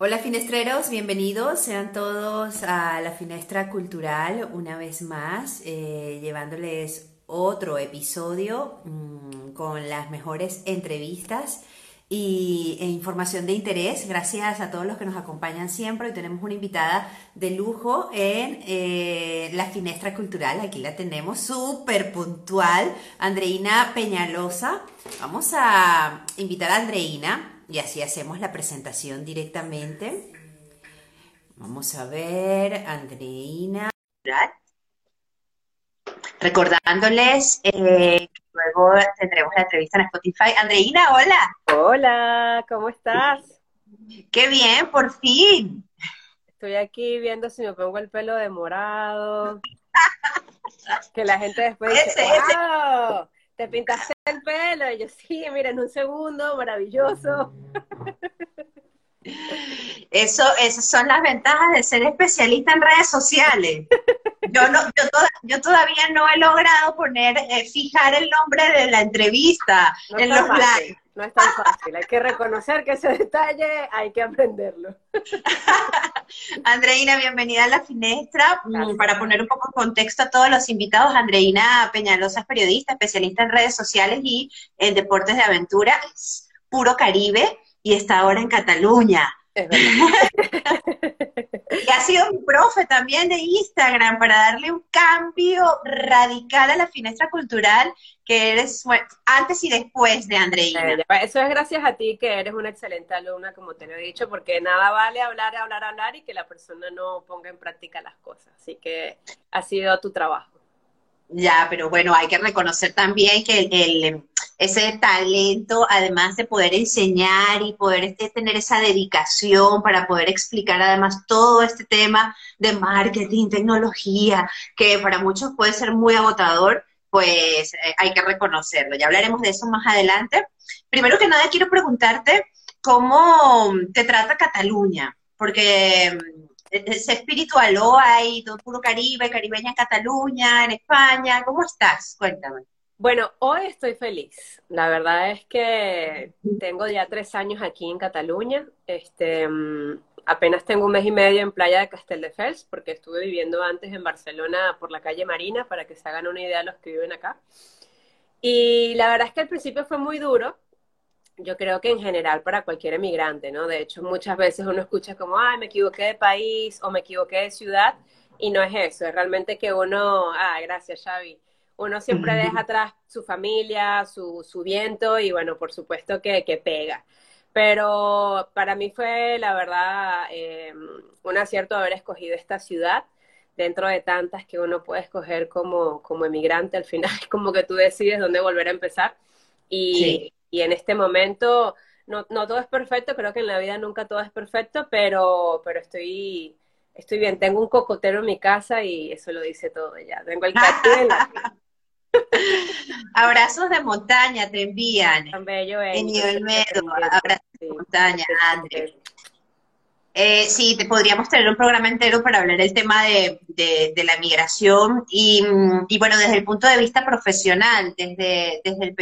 Hola finestreros, bienvenidos sean todos a la Finestra Cultural una vez más, eh, llevándoles otro episodio mmm, con las mejores entrevistas y, e información de interés. Gracias a todos los que nos acompañan siempre. Hoy tenemos una invitada de lujo en eh, la Finestra Cultural. Aquí la tenemos súper puntual, Andreina Peñalosa. Vamos a invitar a Andreina y así hacemos la presentación directamente. Vamos a ver, Andreina. Recordándoles eh, que luego tendremos la entrevista en Spotify. Andreina, hola. Hola, ¿cómo estás? Qué bien, por fin. Estoy aquí viendo si me pongo el pelo de morado. que la gente después dice, wow, te pintaste el pelo. Y yo, sí, mira, en un segundo, maravilloso. Eso, esas son las ventajas de ser especialista en redes sociales. Yo, no, yo, yo todavía no he logrado poner, eh, fijar el nombre de la entrevista No en los likes. No es tan fácil. Hay que reconocer que ese detalle hay que aprenderlo. Andreina, bienvenida a la Finestra. Gracias. Para poner un poco en contexto a todos los invitados, Andreina Peñalosa es periodista, especialista en redes sociales y en deportes de aventura, es puro Caribe y está ahora en Cataluña. Es verdad. Y ha sido mi profe también de Instagram para darle un cambio radical a la Finestra Cultural, que eres antes y después de Andreina. Eso es gracias a ti que eres una excelente alumna, como te lo he dicho, porque nada vale hablar, hablar, hablar y que la persona no ponga en práctica las cosas. Así que ha sido tu trabajo. Ya, pero bueno, hay que reconocer también que el, el- ese talento, además de poder enseñar y poder este, tener esa dedicación para poder explicar además todo este tema de marketing, tecnología, que para muchos puede ser muy agotador, pues eh, hay que reconocerlo. Ya hablaremos de eso más adelante. Primero que nada, quiero preguntarte cómo te trata Cataluña, porque mm, se espiritualó ahí, todo puro Caribe, caribeña en Cataluña, en España. ¿Cómo estás? Cuéntame. Bueno, hoy estoy feliz. La verdad es que tengo ya tres años aquí en Cataluña. Este, mm, apenas tengo un mes y medio en Playa de Castelldefels, porque estuve viviendo antes en Barcelona por la calle Marina, para que se hagan una idea los que viven acá. Y la verdad es que al principio fue muy duro. Yo creo que en general para cualquier emigrante, ¿no? De hecho, muchas veces uno escucha como, ay, me equivoqué de país o me equivoqué de ciudad, y no es eso, es realmente que uno, ah, gracias, Xavi uno siempre deja atrás su familia, su, su viento y bueno, por supuesto que, que pega. Pero para mí fue, la verdad, eh, un acierto haber escogido esta ciudad dentro de tantas que uno puede escoger como, como emigrante. Al final como que tú decides dónde volver a empezar. Y, Sí. y en este momento, no, no todo es perfecto, creo que en la vida nunca todo es perfecto, pero, pero estoy, estoy bien. Tengo un cocotero en mi casa y eso lo dice todo ya. Tengo el cactus en la Abrazos de montaña te envían Tan bello es. en. Sí, Abrazos de montaña, André. Eh, sí, te podríamos tener un programa entero para hablar del tema de, de- de la migración y, y, bueno, desde el punto de vista profesional, desde, desde, el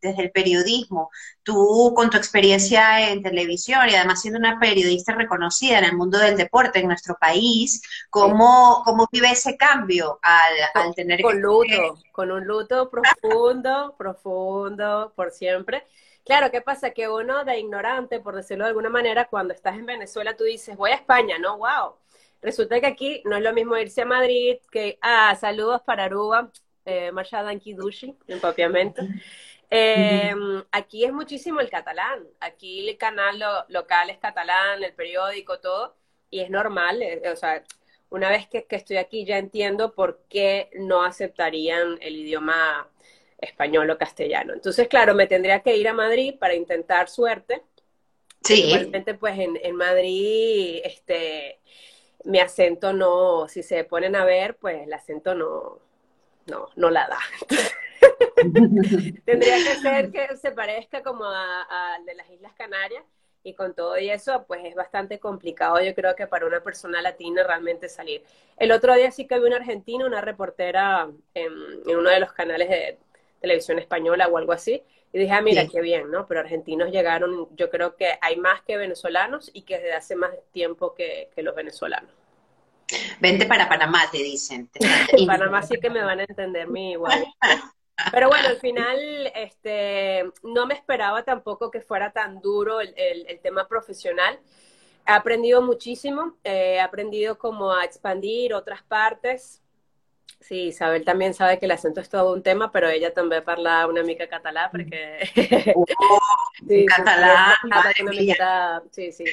desde el periodismo, tú con tu experiencia en televisión y además siendo una periodista reconocida en el mundo del deporte en nuestro país, ¿cómo, cómo vive ese cambio al, al tener Con que... luto, con un luto profundo, profundo, por siempre. Claro, ¿qué pasa? Que uno de ignorante, por decirlo de alguna manera, cuando estás en Venezuela, tú dices, voy a España, ¿no? ¡Wow! Resulta que aquí no es lo mismo irse a Madrid que, ah, saludos para Aruba, eh, Masha Danki Dushi, propiamente. Eh, aquí es muchísimo el catalán. Aquí el canal lo- local es catalán, el periódico, todo, y es normal. eh, o sea, una vez que, que estoy aquí ya entiendo por qué no aceptarían el idioma español o castellano. Entonces, claro, me tendría que ir a Madrid para intentar suerte. Sí, Igualmente, pues en, en Madrid, este, mi acento no, si se ponen a ver, pues el acento no, no, no la da. Tendría que ser que se parezca como a, a de las Islas Canarias y con todo y eso, pues es bastante complicado, yo creo que para una persona latina realmente salir. El otro día sí que vi una argentina, una reportera en, en uno de los canales de, televisión española o algo así. Y dije, ah, mira, qué bien, ¿no? Pero argentinos llegaron, yo creo que hay más que venezolanos y que desde hace más tiempo que, los venezolanos. Vente para Panamá, te dicen. en Panamá sí que me van a entender mi igual. Pero bueno, al final, este, no me esperaba tampoco que fuera tan duro el, el, tema profesional. He aprendido muchísimo, eh, he aprendido como a expandir otras partes, Sí, Isabel también sabe que el acento es todo un tema, pero ella también habla una mica catalá, porque... Oh, sí, catalá, sí, sí.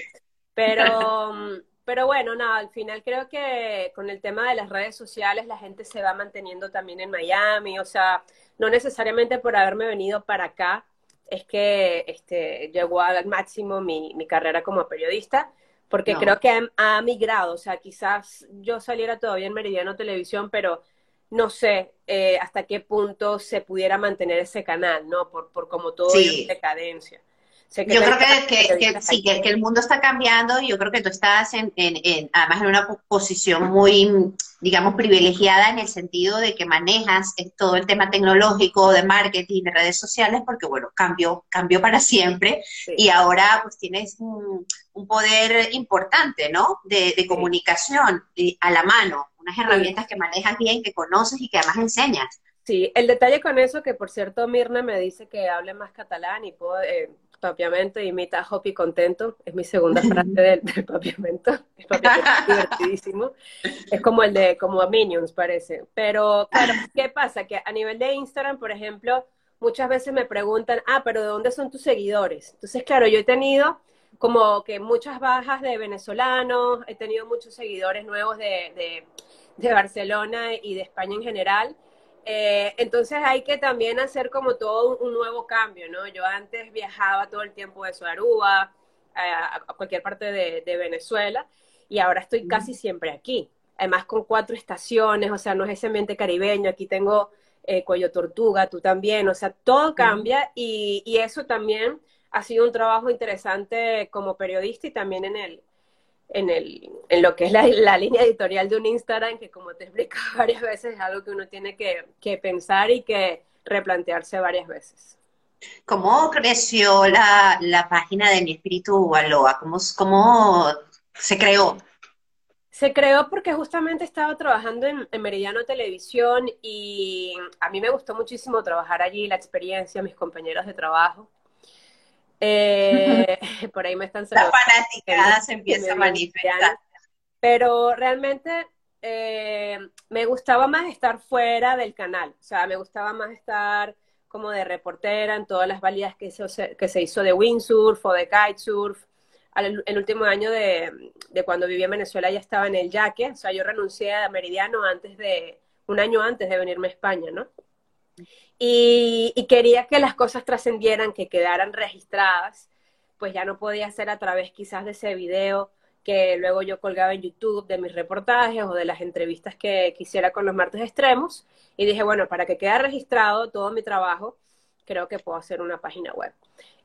Pero, pero bueno, nada, al final creo que con el tema de las redes sociales la gente se va manteniendo también en Miami, o sea, no necesariamente por haberme venido para acá es que este, llegó al máximo mi, mi carrera como periodista, porque creo que ha, ha, migrado, o sea, quizás yo saliera todavía en Meridiano Televisión, pero no sé eh, hasta qué punto se pudiera mantener ese canal, ¿no? Por, por como todo sí. en decadencia. Yo creo que, sí, que, el mundo está cambiando y yo creo que tú estás en, en, además en una posición muy, digamos, privilegiada en el sentido de que manejas todo el tema tecnológico, de marketing, de redes sociales, porque bueno, cambió, cambió para siempre y ahora pues tienes un, poder importante, ¿no? De, de comunicación a la mano herramientas que manejas bien, que conoces y que además enseñas. Sí, el detalle con eso, que por cierto Mirna me dice que hable más catalán y puedo, eh, papiamente imita Hopi Contento, es mi segunda frase del, del papiamento, es divertidísimo, es como el de, como a Minions parece, pero claro, ¿qué pasa? Que a nivel de Instagram, por ejemplo, muchas veces me preguntan, ah, pero ¿de dónde son tus seguidores? Entonces, claro, yo he tenido como que muchas bajas de venezolanos, he tenido muchos seguidores nuevos de de Barcelona y de España en general. Eh, entonces hay que también hacer como todo un, nuevo cambio, ¿no? Yo antes viajaba todo el tiempo de Suarúa a, cualquier parte de, Venezuela y ahora estoy casi siempre aquí. Además con cuatro estaciones, o sea, no es ese ambiente caribeño, aquí tengo eh, Cuello Tortuga, tú también, o sea, todo cambia y, y eso también ha sido un trabajo interesante como periodista y también en el, en, el, en lo que es la, línea editorial de un Instagram, que como te he explicado varias veces, es algo que uno tiene que, que pensar y que replantearse varias veces. ¿Cómo creció la, la página de Mi Espíritu Aloha? ¿Cómo, ¿Cómo se creó? Se creó porque justamente estaba trabajando en, en, Meridiano Televisión y a mí me gustó muchísimo trabajar allí, la experiencia, mis compañeros de trabajo. Eh, por ahí me están La fanaticada se empieza a manifestar. Pero realmente eh, me gustaba más estar fuera del canal, o sea, me gustaba más estar como de reportera en todas las válidas que se, que se hizo de windsurf o de kitesurf. El, el último año de, de, cuando viví en Venezuela ya estaba en el yaque, o sea, yo renuncié a Meridiano antes de, un año antes de venirme a España, ¿no? Y, quería que las cosas trascendieran, que quedaran registradas, pues ya no podía ser a través quizás de ese video que luego yo colgaba en YouTube de mis reportajes o de las entrevistas que quisiera con los martes extremos. Y dije, bueno, para que quede registrado todo mi trabajo, creo que puedo hacer una página web.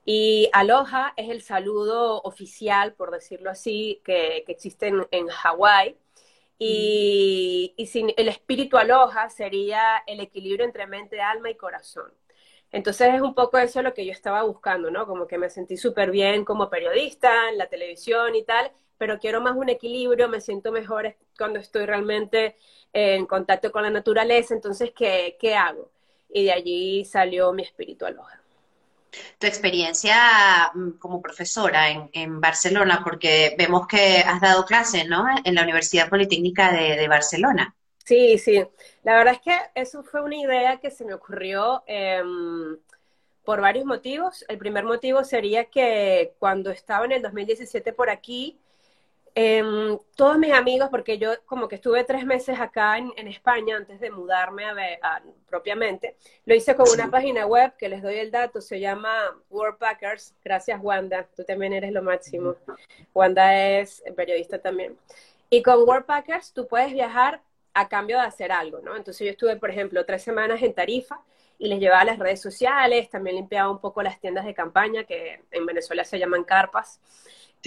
Y Aloha es el saludo oficial, por decirlo así, que, existe en, en Hawái. Y, sin el espíritu aloja sería el equilibrio entre mente, alma y corazón. Entonces es un poco eso lo que yo estaba buscando, ¿no? Como que me sentí súper bien como periodista en la televisión y tal, pero quiero más un equilibrio, me siento mejor cuando estoy realmente en contacto con la naturaleza, entonces, ¿qué, qué hago? Y de allí salió mi espíritu aloja tu experiencia mm, como profesora en, Barcelona, porque vemos que has dado clases, ¿no? En la Universidad Politécnica de, Barcelona. Sí, sí. La verdad es que eso fue una idea que se me ocurrió em, por varios motivos. El primer motivo sería que cuando estaba en el 2017 por aquí, Em, todos mis amigos, porque yo como que estuve tres meses acá en, España antes de mudarme a, ver, propiamente, lo hice con una página web que les doy el dato, se llama Packers Gracias Wanda, tú también eres lo máximo. Wanda es periodista también. Y con Packers tú puedes viajar a cambio de hacer algo, ¿no? Entonces yo estuve, por ejemplo, tres semanas en Tarifa y les llevaba a las redes sociales, también limpiaba un poco las tiendas de campaña que en Venezuela se llaman carpas.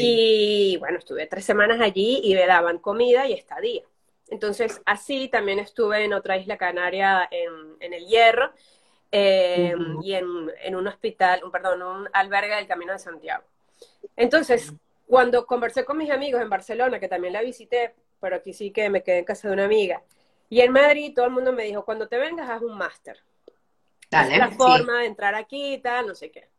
Y bueno, estuve tres semanas allí y me daban comida y estadía. Entonces, así también estuve en otra isla canaria en, en el Hierro. eh, y en, un hospital, perdón, un albergue del Camino de Santiago. Entonces, cuando conversé con mis amigos en Barcelona, que también la visité, pero aquí sí que me quedé en casa de una amiga, y en Madrid todo el mundo me dijo, cuando te vengas, haz un máster. es la forma de entrar aquí y tal, no sé qué.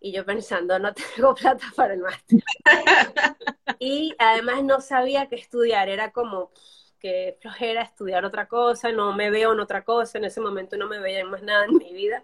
Y yo pensando, no tengo plata para el máster. y además no sabía qué estudiar, era como que flojera estudiar otra cosa, no me veo en otra cosa, en ese momento no me veía en más nada en mi vida.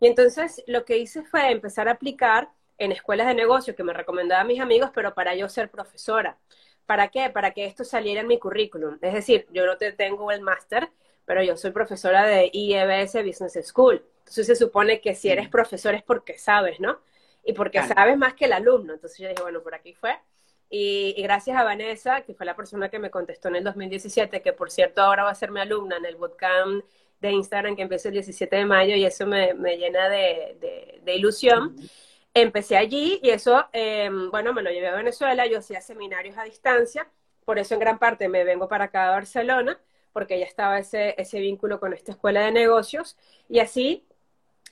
Y entonces lo que hice fue empezar a aplicar en escuelas de negocios que me recomendaban mis amigos, pero para yo ser profesora. ¿Para qué? Para que esto saliera en mi currículum. Es decir, yo no te tengo el máster, pero yo soy profesora de IEBS Business School. Entonces se supone que si eres profesor es porque sabes, ¿no? Y porque sabes más que el alumno. Entonces yo dije, bueno, por aquí fue. Y, gracias a Vanessa, que fue la persona que me contestó en el 2017, que por cierto ahora va a ser mi alumna en el bootcamp de Instagram que empieza el 17 de mayo y eso me, llena de, ilusión. Empecé allí y eso, em, bueno, me lo llevé a Venezuela, yo hacía seminarios a distancia, por eso en gran parte me vengo para acá a Barcelona, porque ya estaba ese, ese vínculo con esta escuela de negocios y así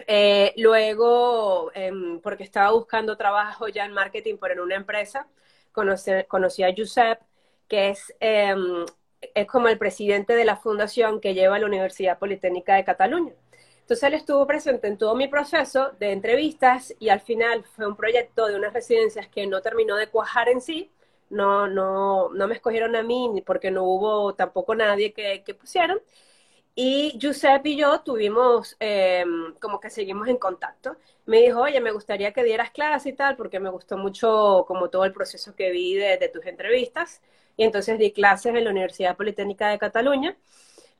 eh, luego, em, porque estaba buscando trabajo ya en marketing por en una empresa, conocí, a Josep, que es, em, es como el presidente de la fundación que lleva la Universidad Politécnica de Cataluña. Entonces él estuvo presente en todo mi proceso de entrevistas y al final fue un proyecto de unas residencias que no terminó de cuajar en sí. No, no, no me escogieron a mí porque no hubo tampoco nadie que, que pusieron. Y Giuseppe y yo tuvimos, em, como que seguimos en contacto. Me dijo, oye, me gustaría que dieras clase y tal, porque me gustó mucho como todo el proceso que vi de, tus entrevistas. Y entonces di clases en la Universidad Politécnica de Cataluña,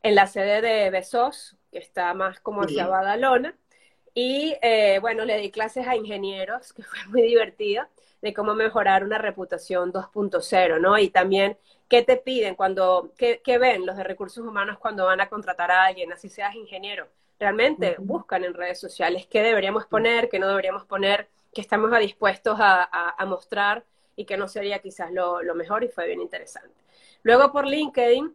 en la sede de Besos, que está más como hacia Badalona. Y eh, bueno, le di clases a ingenieros, que fue muy divertido, de cómo mejorar una reputación 2.0, ¿no? Y también ¿Qué te piden cuando, qué, ven los de recursos humanos cuando van a contratar a alguien, así seas ingeniero? Realmente buscan en redes sociales qué deberíamos poner, qué no deberíamos poner, qué estamos dispuestos a, mostrar y qué no sería quizás lo, mejor y fue bien interesante. Luego por LinkedIn,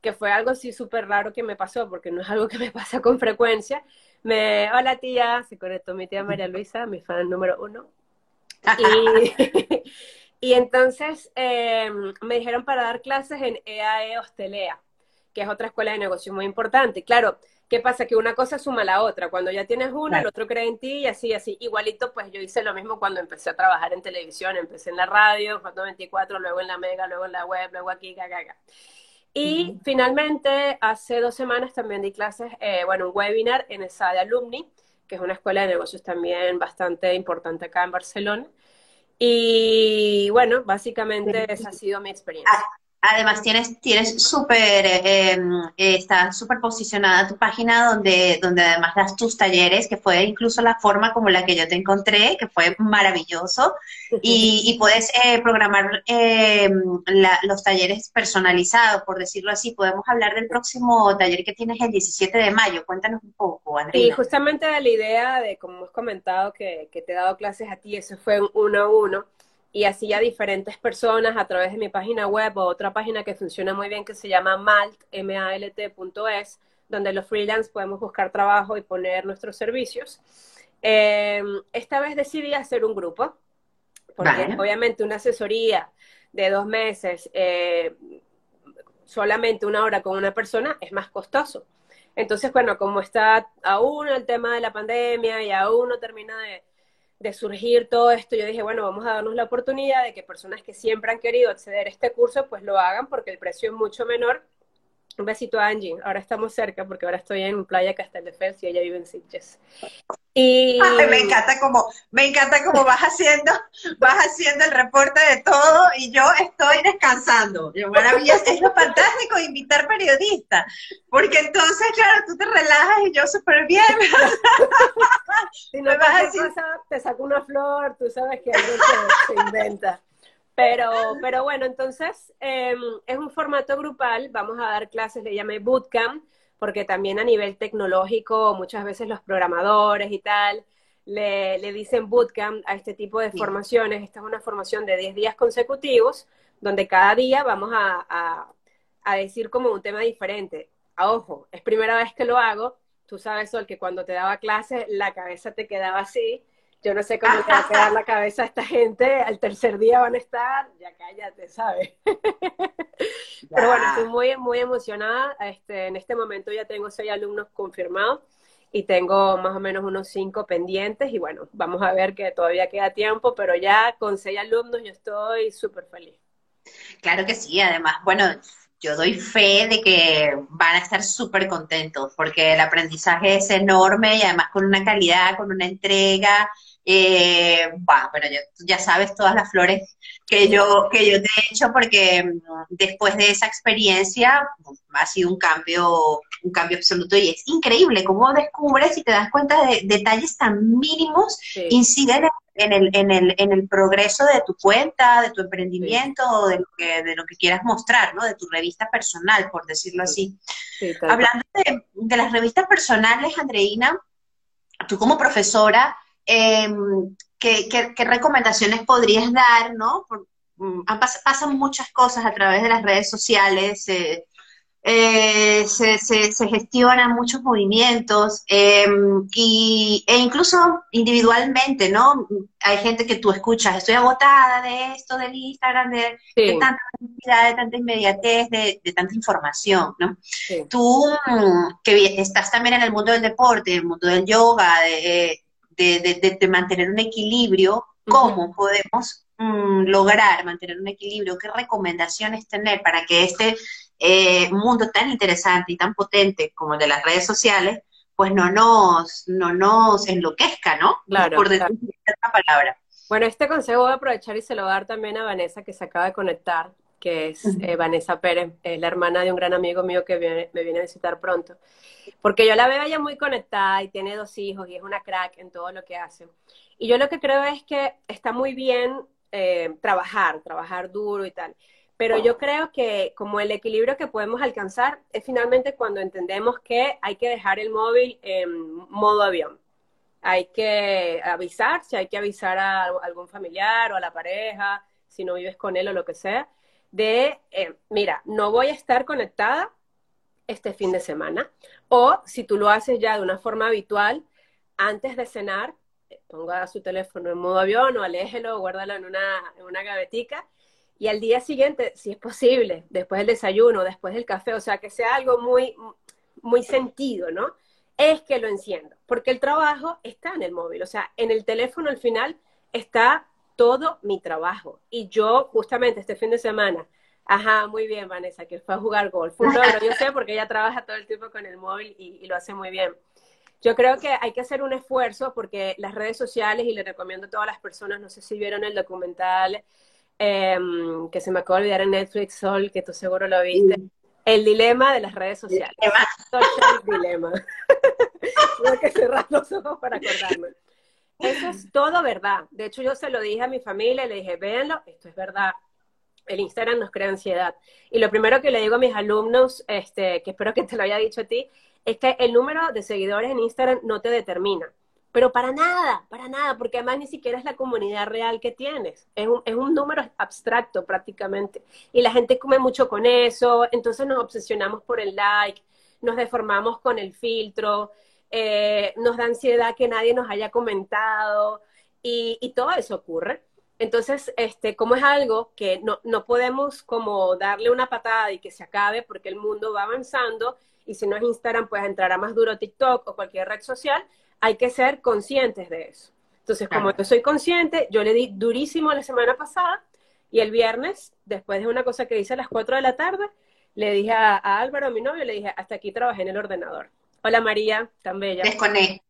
que fue algo así súper raro que me pasó, porque no es algo que me pasa con frecuencia. Me, hola tía, se conectó mi tía María Luisa, mi fan número uno. Y, Y entonces em, me dijeron para dar clases en EAE e Hostelea, que es otra escuela de negocios muy importante. Claro, ¿qué pasa? Que una cosa suma a la otra. Cuando ya tienes una, el otro cree en ti y así, así. Igualito, pues yo hice lo mismo cuando empecé a trabajar en televisión. Empecé en la radio, cuando 24, luego en la Mega, luego en la web, luego aquí, gaga, Y finalmente, hace dos semanas también di clases, eh, bueno, un webinar en esa de Alumni, que es una escuela de negocios también bastante importante acá en Barcelona. Y bueno, básicamente esa ha sido mi experiencia. Además, tienes, tienes súper, eh, em, está súper posicionada tu página donde, donde además das tus talleres, que fue incluso la forma como la que yo te encontré, que fue maravilloso, y, puedes eh, programar em, los talleres personalizados, por decirlo así. Podemos hablar del próximo taller que tienes el 17 de mayo. Cuéntanos un poco, Andrea. Sí, justamente la idea de, como hemos comentado, que, que te he dado clases a ti, eso fue uno a uno y así a diferentes personas a través de mi página web o otra página que funciona muy bien que se llama malt, M-A-L-T.es, donde los freelance podemos buscar trabajo y poner nuestros servicios. Eh, esta vez decidí hacer un grupo, porque obviamente una asesoría de dos meses, eh, solamente una hora con una persona, es más costoso. Entonces, bueno, como está aún el tema de la pandemia y aún no termina de, de surgir todo esto, yo dije, bueno, vamos a darnos la oportunidad de que personas que siempre han querido acceder a este curso, pues lo hagan porque el precio es mucho menor. Un besito a Angie, ahora estamos cerca porque ahora estoy en Playa Castelldefels y ella vive en Sitges. Y... me encanta como, me encanta como vas haciendo, vas haciendo el reporte de todo y yo estoy descansando. Maravilloso, es lo fantástico de invitar periodistas, porque entonces, claro, tú te relajas y yo súper bien. si no te saco una flor, tú sabes que algo se, inventa. Pero, pero bueno, entonces em, es un formato grupal, vamos a dar clases, le llamé Bootcamp, porque también a nivel tecnológico muchas veces los programadores y tal le, dicen bootcamp a este tipo de formaciones. Esta es una formación de 10 días consecutivos, donde cada día vamos a, decir como un tema diferente. A ojo, es primera vez que lo hago tú sabes, Sol, que cuando te daba clase la cabeza te quedaba así. Yo no sé cómo te va a quedar la cabeza a esta gente. Al tercer día van a estar, ya cállate, ¿sabes? Pero bueno, estoy muy, muy emocionada. Este, en este momento ya tengo seis alumnos confirmados y tengo más o menos unos cinco pendientes. Y bueno, vamos a ver que todavía queda tiempo, pero ya con seis alumnos yo estoy súper feliz. Claro que sí, además, bueno, yo doy fe de que van a estar súper contentos porque el aprendizaje es enorme y además con una calidad, con una entrega. Eh, bueno, pero ya sabes todas las flores que yo, que yo te he hecho porque mm, después de esa experiencia ha sido un cambio, un cambio absoluto y es increíble cómo descubres y te das cuenta de detalles tan mínimos inciden en el, en el, en el progreso de tu cuenta, de tu emprendimiento, o de lo, que, de lo que quieras mostrar, ¿no? De tu revista personal, por decirlo así. Hablando de, las revistas personales, Andreina, tú como profesora, em, ¿qué, qué, recomendaciones podrías dar, ¿no? Mm, pasan muchas cosas a través de las redes sociales, eh, eh, se, se, gestionan muchos movimientos em, y, e incluso individualmente, ¿no? Hay gente que tú escuchas, estoy agotada de esto, del Instagram, de, tanta de tanta inmediatez, de, tanta información, ¿no? Tú que estás también en el mundo del deporte, en el mundo del yoga, de, de mantener un equilibrio, ¿cómo podemos mm, lograr mantener un equilibrio? ¿Qué recomendaciones tener para que este eh, mundo tan interesante y tan potente como el de las redes sociales, pues no nos, no nos enloquezca, ¿no? Claro. Por decir una palabra. Bueno, este consejo voy a aprovechar y se lo voy a dar también a Vanessa, que se acaba de conectar, que es eh, Vanessa Pérez, es la hermana de un gran amigo mío que me viene a visitar pronto. Porque yo la veo ella muy conectada y tiene dos hijos y es una crack en todo lo que hace. Y yo lo que creo es que está muy bien eh, trabajar, trabajar duro y tal. Pero yo creo que como el equilibrio que podemos alcanzar es finalmente cuando entendemos que hay que dejar el móvil en modo avión. Hay que avisar, si hay que avisar a algún familiar o a la pareja, si no vives con él o lo que sea, de, eh, mira, no voy a estar conectada este fin de semana. O si tú lo haces ya de una forma habitual, antes de cenar, ponga su teléfono en modo avión o aléjelo, guárdalo en una, en una gavetica y al día siguiente, si es posible, después del desayuno, después del café, o sea, que sea algo muy, muy sentido, ¿no? Es que lo enciendo, porque el trabajo está en el móvil, o sea, en el teléfono al final está todo mi trabajo. Y yo, justamente este fin de semana, ajá, muy bien, Vanessa, que fue a jugar golf. Un yo sé, porque ella trabaja todo el tiempo con el móvil y, y lo hace muy bien. Yo creo que hay que hacer un esfuerzo porque las redes sociales, y le recomiendo a todas las personas, no sé si vieron el documental Em, que se me acaba de olvidar en Netflix, Sol, que tú seguro lo viste. El dilema de las redes sociales. Social dilema. Tengo que cerrar los ojos para acordarme. Eso es todo verdad. De hecho, yo se lo dije a mi familia, le dije, véanlo, esto es verdad. El Instagram nos crea ansiedad. Y lo primero que le digo a mis alumnos, este, que espero que te lo haya dicho a ti, es que el número de seguidores en Instagram no te determina. Pero para nada, para nada, porque además ni siquiera es la comunidad real que tienes, es un, es un número abstracto prácticamente. Y la gente come mucho con eso, entonces nos obsesionamos por el like, nos deformamos con el filtro, eh, nos da ansiedad que nadie nos haya comentado y, y, todo eso ocurre. Entonces, este, como es algo que no, no podemos como darle una patada y que se acabe porque el mundo va avanzando y si no es Instagram, pues entrará más duro TikTok o cualquier red social, hay que ser conscientes de eso. Entonces, como yo soy consciente, yo le di durísimo la semana pasada y el viernes, después de una cosa que hice a las 4 de la tarde, le dije a, Álvaro, mi novio, le dije, hasta aquí trabajé en el ordenador. Hola María, tan bella.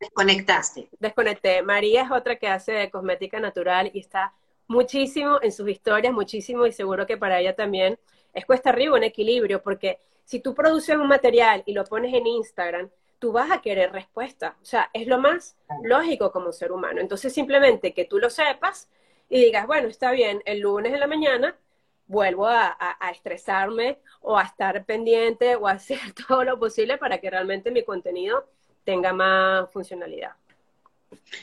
desconectaste. Desconecté. María es otra que hace cosmética natural y está muchísimo en sus historias, muchísimo y seguro que para ella también es cuesta arriba un equilibrio, porque si tú produces un material y lo pones en Instagram, tú vas a querer respuesta. O sea, es lo más lógico como ser humano. Entonces, simplemente que tú lo sepas y digas, bueno, está bien, el lunes en la mañana vuelvo a, estresarme o a estar pendiente o a hacer todo lo posible para que realmente mi contenido tenga más funcionalidad.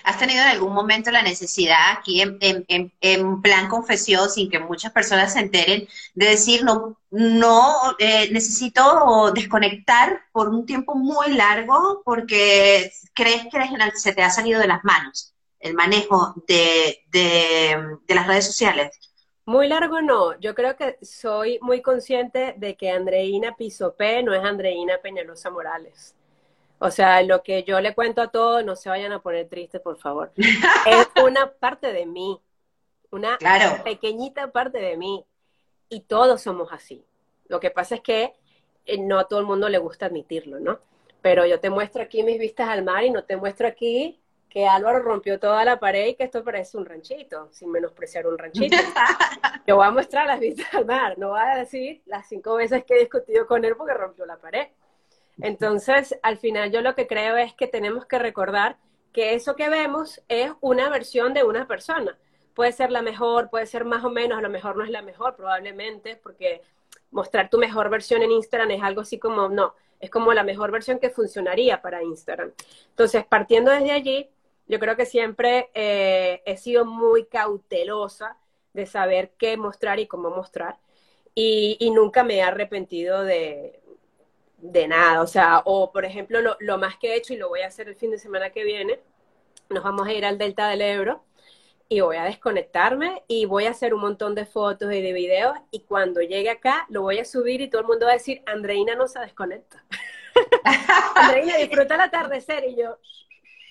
¿Has tenido en algún momento la necesidad aquí en, plan confesión, sin que muchas personas se enteren, de decir, no, no eh, necesito desconectar por un tiempo muy largo porque crees que se te ha salido de las manos el manejo de, de las redes sociales? Muy largo no, yo creo que soy muy consciente de que Andreina Pisopé no es Andreina Peñalosa Morales. O sea, lo que yo le cuento a todos, no se vayan a poner tristes, por favor. es una parte de mí, una pequeñita parte de mí. Y todos somos así. Lo que pasa es que eh, no a todo el mundo le gusta admitirlo, ¿no? Pero yo te muestro aquí mis vistas al mar y no te muestro aquí que Álvaro rompió toda la pared y que esto parece un ranchito, sin menospreciar un ranchito. Yo voy a mostrar las vistas al mar, no voy a decir las cinco veces que he discutido con él porque rompió la pared. Entonces, al final yo lo que creo es que tenemos que recordar que eso que vemos es una versión de una persona. Puede ser la mejor, puede ser más o menos, a lo mejor no es la mejor probablemente, porque mostrar tu mejor versión en Instagram es algo así como, no, es como la mejor versión que funcionaría para Instagram. Entonces, partiendo desde allí, yo creo que siempre eh, he sido muy cautelosa de saber qué mostrar y cómo mostrar. Y, nunca me he arrepentido de, de, nada. O sea, o por ejemplo, lo, lo, más que he hecho, y lo voy a hacer el fin de semana que viene, nos vamos a ir al Delta del Ebro y voy a desconectarme y voy a hacer un montón de fotos y de videos y cuando llegue acá lo voy a subir y todo el mundo va a decir, Andreina no se desconecta. Andreina disfruta el atardecer y yo,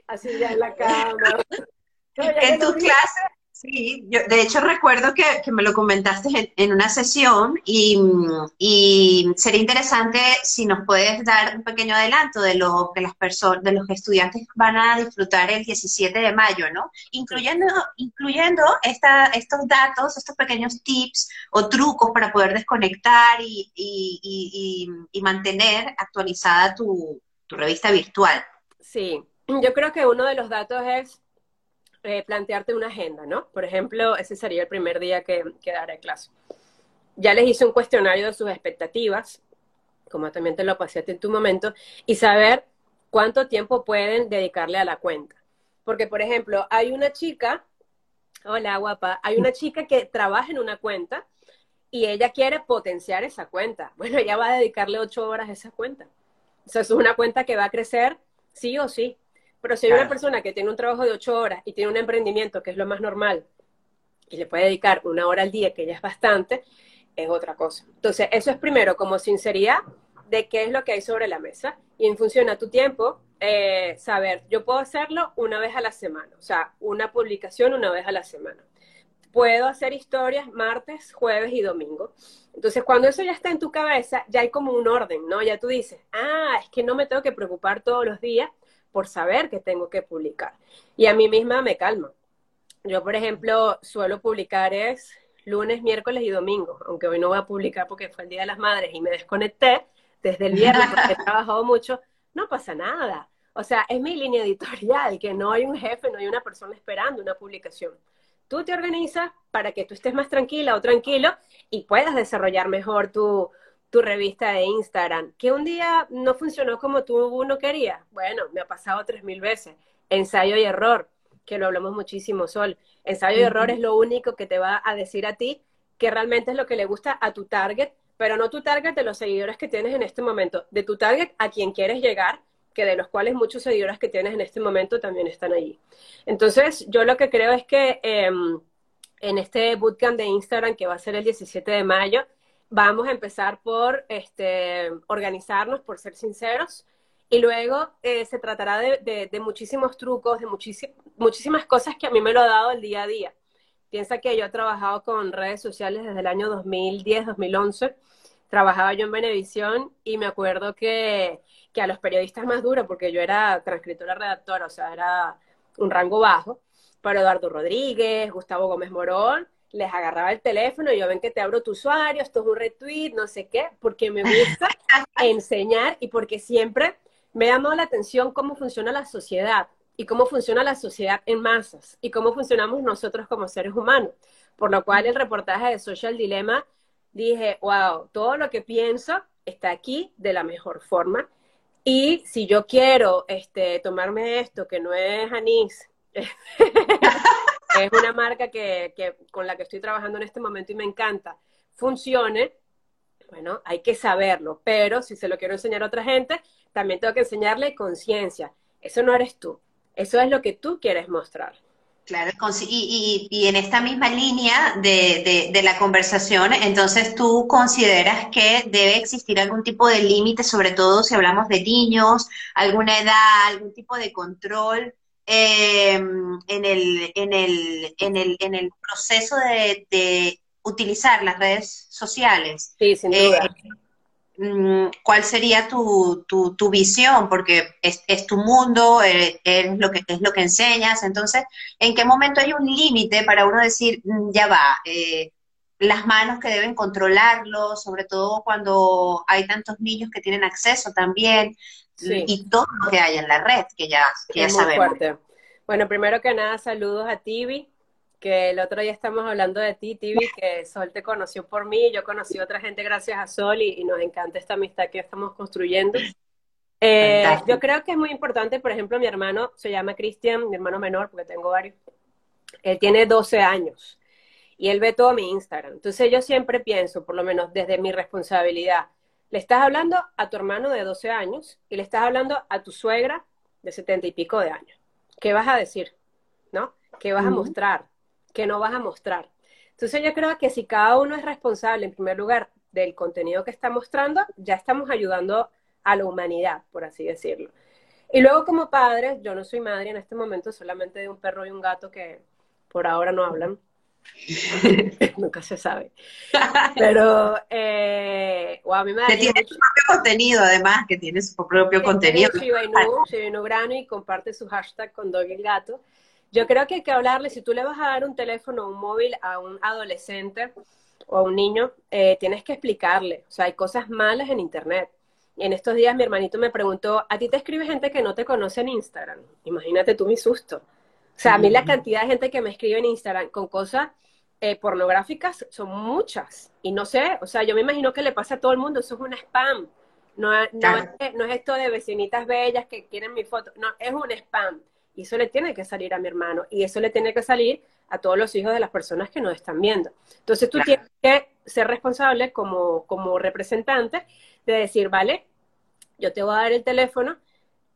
así ya en la cama. en tu clase, sí, yo de hecho recuerdo que, me lo comentaste en, una sesión y, sería interesante si nos puedes dar un pequeño adelanto de lo que las personas, de los estudiantes van a disfrutar el 17 de mayo, ¿no? Incluyendo, incluyendo esta, estos datos, estos pequeños tips o trucos para poder desconectar y, y mantener actualizada tu, tu revista virtual. Sí, yo creo que uno de los datos es eh, plantearte una agenda, ¿no? Por ejemplo, ese sería el primer día que, daré clase. Ya les hice un cuestionario de sus expectativas, como también te lo pasé en tu momento, y saber cuánto tiempo pueden dedicarle a la cuenta. Porque, por ejemplo, hay una chica, hola guapa, hay una chica que trabaja en una cuenta y ella quiere potenciar esa cuenta. Bueno, ella va a dedicarle ocho horas a esa cuenta. O sea, es una cuenta que va a crecer sí o sí. Pero si hay una persona que tiene un trabajo de ocho horas y tiene un emprendimiento, que es lo más normal, y le puede dedicar una hora al día, que ya es bastante, es otra cosa. Entonces, eso es primero como sinceridad de qué es lo que hay sobre la mesa y en función a tu tiempo, eh, saber, yo puedo hacerlo una vez a la semana, o sea, una publicación una vez a la semana. Puedo hacer historias martes, jueves y domingo. Entonces, cuando eso ya está en tu cabeza, ya hay como un orden, ¿no? Ya tú dices, ah, es que no me tengo que preocupar todos los días por saber que tengo que publicar. Y a mí misma me calma. Yo, por ejemplo, suelo publicar es lunes, miércoles y domingo, aunque hoy no voy a publicar porque fue el Día de las Madres y me desconecté desde el viernes porque he trabajado mucho, no pasa nada. O sea, es mi línea editorial, que no hay un jefe, no hay una persona esperando una publicación. Tú te organizas para que tú estés más tranquila o tranquilo y puedas desarrollar mejor tu, tu revista de Instagram, que un día no funcionó como tú no querías. Bueno, me ha pasado tres mil veces. Ensayo y error, que lo hablamos muchísimo, Sol. Ensayo y error es lo único que te va a decir a ti que realmente es lo que le gusta a tu target, pero no tu target de los seguidores que tienes en este momento, de tu target a quien quieres llegar, que de los cuales muchos seguidores que tienes en este momento también están allí. Entonces, yo lo que creo es que em, en este bootcamp de Instagram, que va a ser el 17 de mayo, vamos a empezar por este, organizarnos, por ser sinceros, y luego eh, se tratará de, muchísimos trucos, de muchísimas cosas que a mí me lo ha dado el día a día. Piensa que yo he trabajado con redes sociales desde el año 2010, 2011. Trabajaba yo en Venevisión y me acuerdo que, que a los periodistas más duros, porque yo era transcritora redactora, o sea, era un rango bajo, para Eduardo Rodríguez, Gustavo Gómez Morón, les agarraba el teléfono y yo ven que te abro tu usuario, esto es un retweet, no sé qué, porque me gusta enseñar y porque siempre me ha llamado la atención cómo funciona la sociedad y cómo funciona la sociedad en masas y cómo funcionamos nosotros como seres humanos. Por lo cual el reportaje de Social Dilemma dije, wow, todo lo que pienso está aquí de la mejor forma. Y si yo quiero este, tomarme esto, que no es anís, es una marca que, con la que estoy trabajando en este momento y me encanta, funcione, bueno, hay que saberlo, pero si se lo quiero enseñar a otra gente, también tengo que enseñarle conciencia. Eso no eres tú, eso es lo que tú quieres mostrar. Claro, y, y, en esta misma línea de, de, la conversación, entonces tú consideras que debe existir algún tipo de límite, sobre todo si hablamos de niños, alguna edad, algún tipo de control eh, en, el, en, el, en, el, en el proceso de, de utilizar las redes sociales. Sí, sin duda. Eh, mm, ¿Cuál sería tu, tu, visión? Porque es, tu mundo, eh, es, lo que, es lo que enseñas. Entonces, ¿en qué momento hay un límite para uno decir, mm, ya va, eh, las manos que deben controlarlo, sobre todo cuando hay tantos niños que tienen acceso también, y todo lo que hay en la red, que ya, que ya sabemos. Fuerte. Bueno, primero que nada, saludos a Tibi, que el otro día estamos hablando de ti, Tibi, que Sol te conoció por mí, yo conocí a otra gente gracias a Sol y, nos encanta esta amistad que estamos construyendo. Eh, yo creo que es muy importante, por ejemplo, mi hermano se llama Cristian, mi hermano menor, porque tengo varios, él tiene 12 años y él ve todo mi Instagram. Entonces yo siempre pienso, por lo menos desde mi responsabilidad, le estás hablando a tu hermano de 12 años y le estás hablando a tu suegra de 70 y pico de años. ¿Qué vas a decir? ¿No? ¿Qué vas a mostrar? que no vas a mostrar. Entonces yo creo que si cada uno es responsable, en primer lugar, del contenido que está mostrando, ya estamos ayudando a la humanidad, por así decirlo. Y luego como padres, yo no soy madre en este momento, solamente de un perro y un gato que por ahora no hablan. Nunca se sabe. Pero, eh, a mí me que tiene su propio contenido, además, que tiene su propio contenido. Shiba Grano y comparte su hashtag con Dog el Gato. Yo creo que hay que hablarle, si tú le vas a dar un teléfono o un móvil a un adolescente o a un niño, eh, tienes que explicarle. O sea, hay cosas malas en Internet. Y en estos días mi hermanito me preguntó, ¿a ti te escribe gente que no te conoce en Instagram? Imagínate tú mi susto. O sea, a mí la cantidad de gente que me escribe en Instagram con cosas eh, pornográficas son muchas. Y no sé, o sea, yo me imagino que le pasa a todo el mundo, eso es un spam. No, no, es, no es esto de vecinitas bellas que quieren mi foto, no, es un spam. Y eso le tiene que salir a mi hermano. Y eso le tiene que salir a todos los hijos de las personas que nos están viendo. Entonces tú tienes que ser responsable como, como representante de decir, vale, yo te voy a dar el teléfono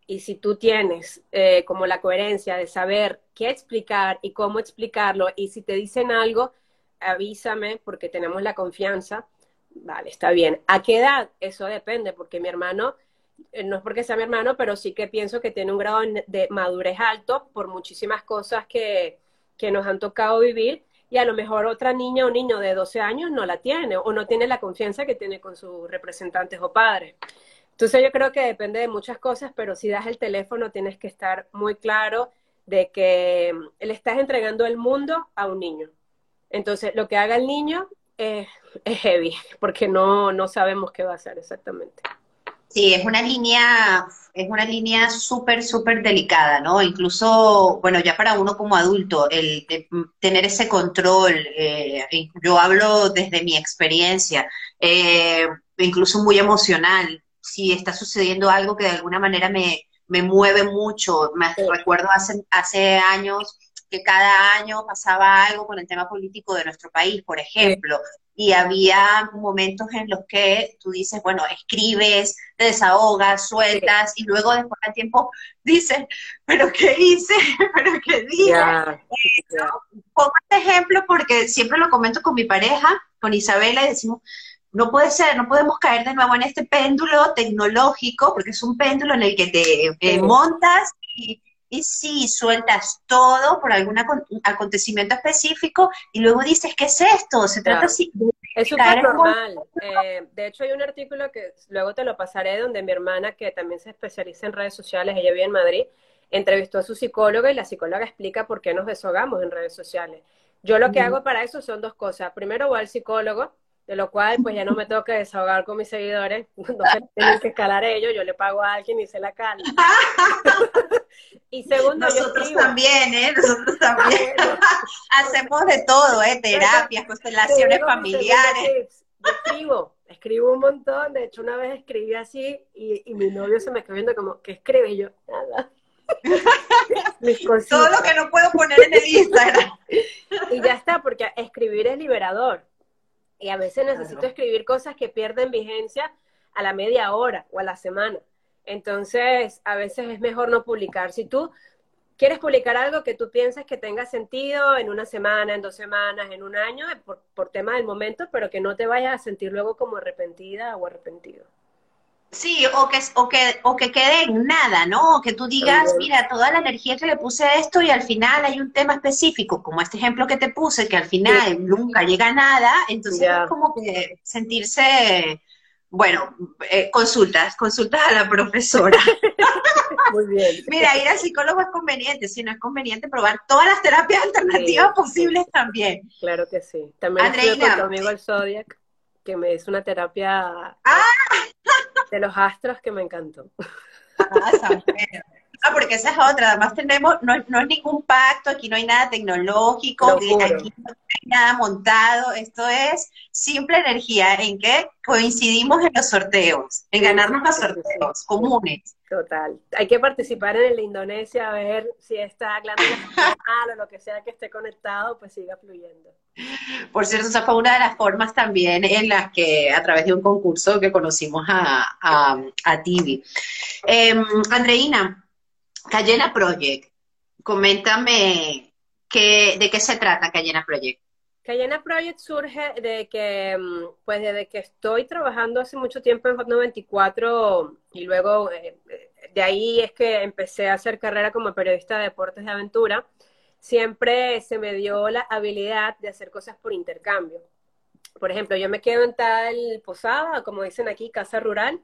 y si tú tienes eh, como la coherencia de saber qué explicar y cómo explicarlo y si te dicen algo, avísame porque tenemos la confianza. Vale, está bien. ¿A qué edad? Eso depende porque mi hermano eh, no es porque sea mi hermano, pero sí que pienso que tiene un grado de madurez alto por muchísimas cosas que, que nos han tocado vivir y a lo mejor otra niña o niño de 12 años no la tiene o no tiene la confianza que tiene con sus representantes o padres. Entonces yo creo que depende de muchas cosas, pero si das el teléfono tienes que estar muy claro de que le estás entregando el mundo a un niño. Entonces lo que haga el niño es, heavy, porque no, no sabemos qué va a hacer exactamente. Sí, es una línea, es una línea súper, súper delicada, ¿no? Incluso, bueno, ya para uno como adulto, el, tener ese control, eh, yo hablo desde mi experiencia, eh, incluso muy emocional, si está sucediendo algo que de alguna manera me, me mueve mucho, me recuerdo hace, hace años que cada año pasaba algo con el tema político de nuestro país, por ejemplo, y había momentos en los que tú dices, bueno, escribes, te desahogas, sueltas, y luego después de tiempo dices, pero ¿qué hice? ¿Pero qué dije? Pongo este ejemplo porque siempre lo comento con mi pareja, con Isabela, y decimos, no puede ser, no podemos caer de nuevo en este péndulo tecnológico, porque es un péndulo en el que te montas y y sí, sueltas todo por algún acontecimiento específico y luego dices, ¿qué es esto? Se trata así. Es súper normal. Eh, de hecho, hay un artículo que luego te lo pasaré donde mi hermana, que también se especializa en redes sociales, ella vive en Madrid, entrevistó a su psicóloga y la psicóloga explica por qué nos deshogamos en redes sociales. Yo lo que hago para eso son dos cosas. Primero voy al psicólogo, de lo cual pues ya no me tengo que desahogar con mis seguidores, no tienen que escalar ellos, yo le pago a alguien y se la cala. y segundo, nosotros también, ¿eh? Nosotros también. Hacemos de todo, ¿eh? Terapias, constelaciones familiares. Yo escribo, escribo un montón. De hecho, una vez escribí así y, y mi novio se me quedó viendo como, ¿qué escribe? Y yo, nada. Todo lo que no puedo poner en el Instagram. y ya está, porque escribir es liberador. Y a veces necesito escribir cosas que pierden vigencia a la media hora o a la semana. Entonces, a veces es mejor no publicar. Si tú quieres publicar algo que tú piensas que tenga sentido en una semana, en dos semanas, en un año, por, por tema del momento, pero que no te vayas a sentir luego como arrepentida o arrepentido. Sí, o que, o que, o que quede en nada, ¿no? O que tú digas, mira, toda la energía que le puse a esto y al final hay un tema específico, como este ejemplo que te puse, que al final nunca llega a nada, entonces es como que sentirse, bueno, eh, consultas, consultas a la profesora. Muy bien. Mira, ir al psicólogo es conveniente, si no es conveniente probar todas las terapias alternativas posibles también. Claro que sí. También estoy con tu amigo el Zodiac, que me hizo una terapia. ¡Ah! De los astros que me encantó. Ah, ah, porque esa es otra, además tenemos, no, no, es ningún pacto, aquí no hay nada tecnológico, aquí no hay nada montado, esto es simple energía en que coincidimos en los sorteos, en ganarnos los sorteos comunes. Total. Hay que participar en el de Indonesia a ver si esta glándula o lo que sea que esté conectado, pues siga fluyendo. Por cierto, esa fue una de las formas también en las que, a través de un concurso que conocimos a, a. Em, Andreina, Cayena Project, coméntame qué, de qué se trata Cayena Project. Cayena Project surge de que, em, pues desde que estoy trabajando hace mucho tiempo en Hot 94 y luego eh, de ahí es que empecé a hacer carrera como periodista de deportes de aventura siempre se me dio la habilidad de hacer cosas por intercambio. Por ejemplo, yo me quedo en tal posada, como dicen aquí, casa rural,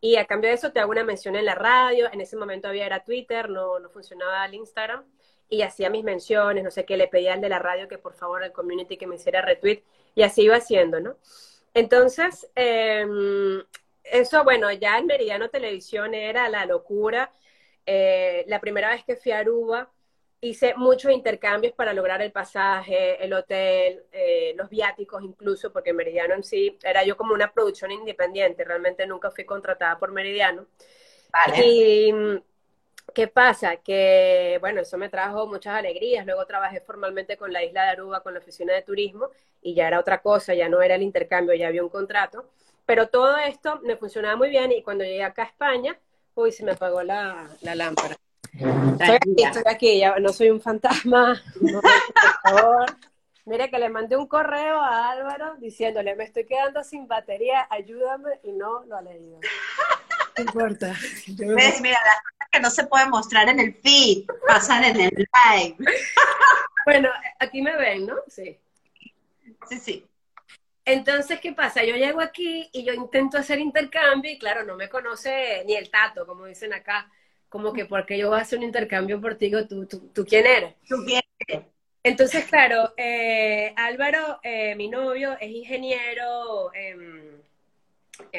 y a cambio de eso te hago una mención en la radio. En ese momento había era Twitter, no, no funcionaba el Instagram, y hacía mis menciones, no sé qué, le pedía al de la radio que por favor al community que me hiciera retweet, y así iba haciendo, ¿no? Entonces, em, eso, bueno, ya el Meridiano Televisión era la locura. Eh, la primera vez que fui a Aruba, hice muchos intercambios para lograr el pasaje, el hotel, eh, los viáticos incluso, porque Meridiano en sí era yo como una producción independiente, realmente nunca fui contratada por Meridiano. Vale. Y ¿qué pasa? Que, bueno, eso me trajo muchas alegrías. Luego trabajé formalmente con la isla de Aruba, con la oficina de turismo, y ya era otra cosa, ya no era el intercambio, ya había un contrato. Pero todo esto me funcionaba muy bien y cuando llegué acá a España, uy, se me apagó la, la lámpara. Estoy aquí, estoy aquí, ya no soy un fantasma, por favor. Mire que le mandé un correo a Álvaro diciéndole, me estoy quedando sin batería, ayúdame, y no lo ha leído. No importa. ¿Ves? Mira, las cosas que no se pueden mostrar en el feed, pasan en el live. bueno, aquí me ven, ¿no? Sí. Sí, sí. Entonces, ¿qué pasa? Yo llego aquí y yo intento hacer intercambio y claro, no me conoce ni el tato, como dicen acá como que porque yo voy a hacer un intercambio por ti, ¿tú, tú, tú quién eres? ¿Tú quién eres? Entonces, claro, eh, Álvaro, eh, mi novio, es ingeniero, em,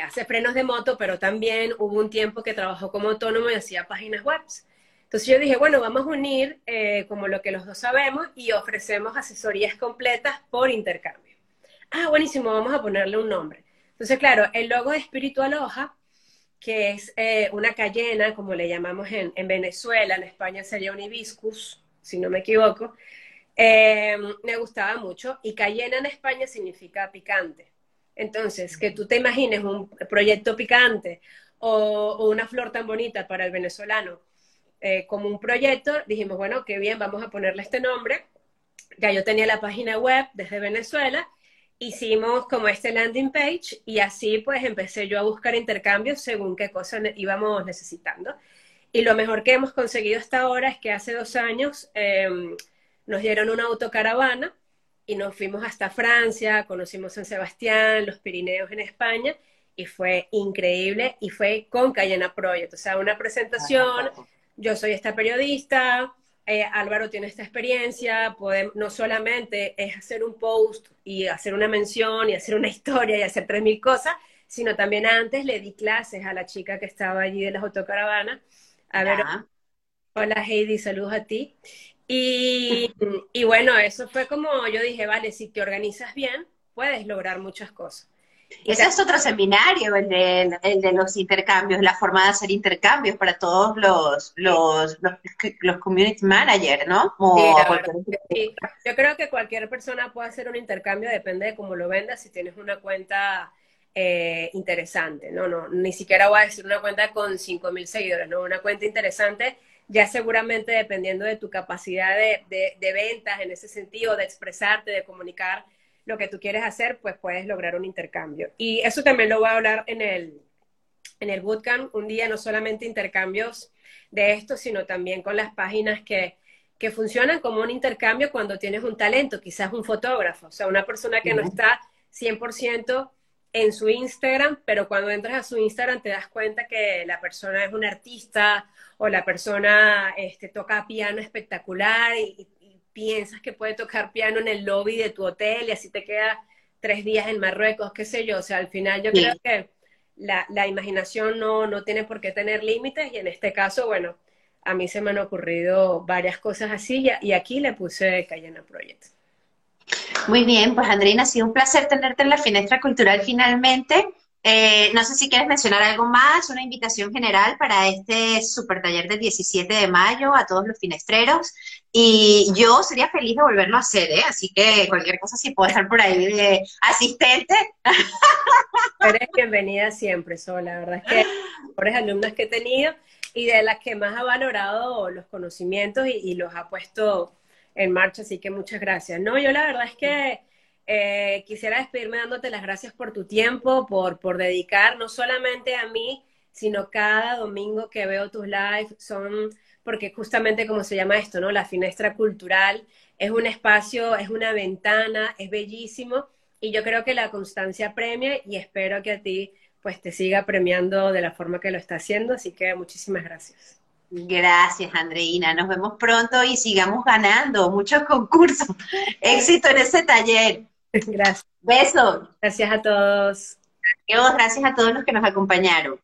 hace frenos de moto, pero también hubo un tiempo que trabajó como autónomo y hacía páginas web. Entonces yo dije, bueno, vamos a unir eh, como lo que los dos sabemos y ofrecemos asesorías completas por intercambio. Ah, buenísimo, vamos a ponerle un nombre. Entonces, claro, el logo de Espiritual Hoja que es eh, una cayena, como le llamamos en, Venezuela, en España sería un hibiscus, si no me equivoco, eh, me gustaba mucho. Y cayena en España significa picante. Entonces, que tú te imagines un proyecto picante o, una flor tan bonita para el venezolano eh, como un proyecto, dijimos, bueno, qué bien, vamos a ponerle este nombre. Ya yo tenía la página web desde Venezuela hicimos como este landing page y así pues empecé yo a buscar intercambios según qué cosas íbamos necesitando. Y lo mejor que hemos conseguido hasta ahora es que hace dos años em, nos dieron una autocaravana y nos fuimos hasta Francia, conocimos San Sebastián, los Pirineos en España y fue increíble y fue con Cayena Project, o sea, una presentación, yo soy esta periodista, eh, Álvaro tiene esta experiencia, podemos, no solamente es hacer un post y hacer una mención y hacer una historia y hacer tres mil cosas, sino también antes le di clases a la chica que estaba allí de las autocaravanas. A ver, hola Heidi, saludos a ti. Y, y bueno, eso fue como yo dije, vale, si te organizas bien, puedes lograr muchas cosas. Ese es otro seminario, el de, el de los intercambios, la forma de hacer intercambios para todos los, los, los, community managers, ¿no? sí, Yo creo que cualquier persona puede hacer un intercambio, depende de cómo lo vendas, si tienes una cuenta eh, interesante, ¿no? no Ni siquiera voy a decir una cuenta con 5.000 seguidores, ¿no? Una cuenta interesante, ya seguramente dependiendo de tu capacidad de, de, de ventas en ese sentido, de expresarte, de comunicar, lo que tú quieres hacer, pues puedes lograr un intercambio. Y eso también lo voy a hablar en el, en el bootcamp, un día no solamente intercambios de esto, sino también con las páginas que, que funcionan como un intercambio cuando tienes un talento, quizás un fotógrafo, o sea, una persona que no está 100% en su Instagram, pero cuando entras a su Instagram te das cuenta que la persona es un artista o la persona este, toca piano espectacular y, piensas que puede tocar piano en el lobby de tu hotel y así te queda tres días en Marruecos, qué sé yo. O sea, al final yo creo que la, la imaginación no, no, tiene por qué tener límites y en este caso, bueno, a mí se me han ocurrido varias cosas así y, aquí le puse Cayena Project. Muy bien, pues Andreina, ha sido un placer tenerte en la Finestra Cultural finalmente. Eh, no sé si quieres mencionar algo más, una invitación general para este super taller del 17 de mayo a todos los finestreros. Y yo sería feliz de volverlo a hacer, ¿eh? Así que cualquier cosa, si puedo estar por ahí de asistente. Eres bienvenida siempre, Sol. La verdad es que mejores alumnas que he tenido y de las que más ha valorado los conocimientos y, y los ha puesto en marcha. Así que muchas gracias. No, yo la verdad es que eh, quisiera despedirme dándote las gracias por tu tiempo, por, por dedicar no solamente a mí, sino cada domingo que veo tus lives, son porque justamente como se llama esto, ¿no? La finestra cultural es un espacio, es una ventana, es bellísimo y yo creo que la constancia premia y espero que a ti pues te siga premiando de la forma que lo está haciendo, así que muchísimas gracias. Gracias, Andreina. Nos vemos pronto y sigamos ganando muchos concursos. Éxito en ese taller. Gracias. Besos. Gracias a todos. Gracias a todos los que nos acompañaron.